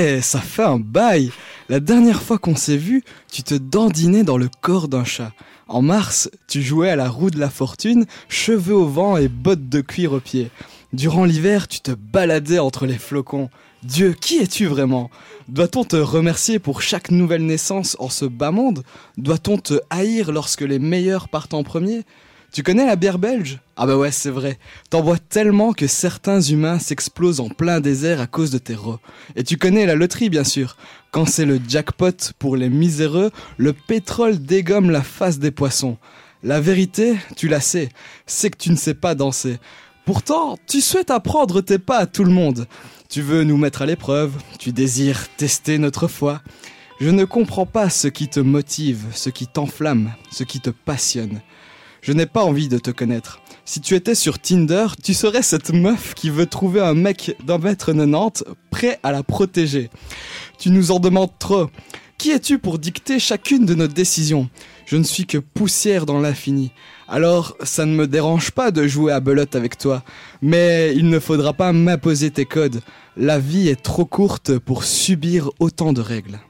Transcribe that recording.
Eh, ça fait un bail La dernière fois qu'on s'est vu, tu te dandinais dans le corps d'un chat. En mars, tu jouais à la roue de la fortune, cheveux au vent et bottes de cuir aux pieds. Durant l'hiver, tu te baladais entre les flocons. Dieu, qui es-tu vraiment? Doit-on te remercier pour chaque nouvelle naissance en ce bas monde? Doit-on te haïr lorsque les meilleurs partent en premier? Tu connais la bière belge? Ah bah ouais, c'est vrai. T'en bois tellement que certains humains s'explosent en plein désert à cause de tes rots. Et tu connais la loterie, bien sûr. Quand c'est le jackpot pour les miséreux, le pétrole dégomme la face des poissons. La vérité, tu la sais, c'est que tu ne sais pas danser. Pourtant, tu souhaites apprendre tes pas à tout le monde. Tu veux nous mettre à l'épreuve, tu désires tester notre foi. Je ne comprends pas ce qui te motive, ce qui t'enflamme, ce qui te passionne. Je n'ai pas envie de te connaître. Si tu étais sur Tinder, tu serais cette meuf qui veut trouver un mec d'un mètre 90 prêt à la protéger. Tu nous en demandes trop. Qui es-tu pour dicter chacune de nos décisions? Je ne suis que poussière dans l'infini. Alors, ça ne me dérange pas de jouer à belote avec toi, mais il ne faudra pas m'imposer tes codes. La vie est trop courte pour subir autant de règles.